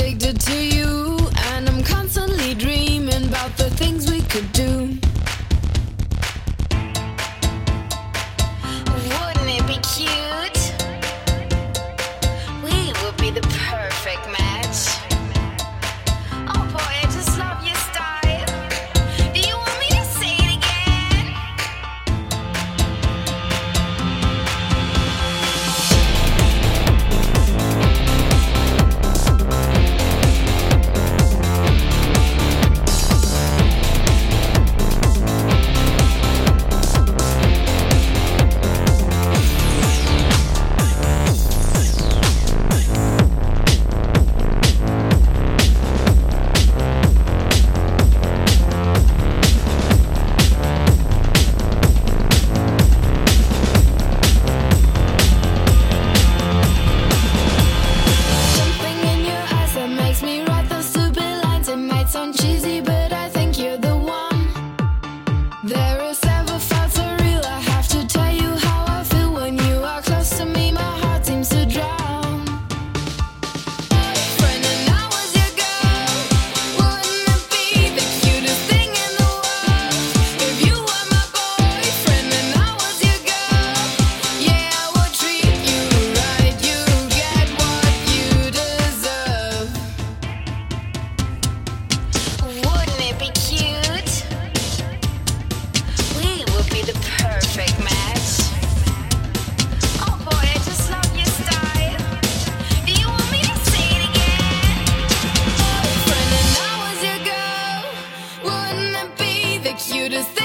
addicted to you, and I'm constantly dreaming about the things we could do. And I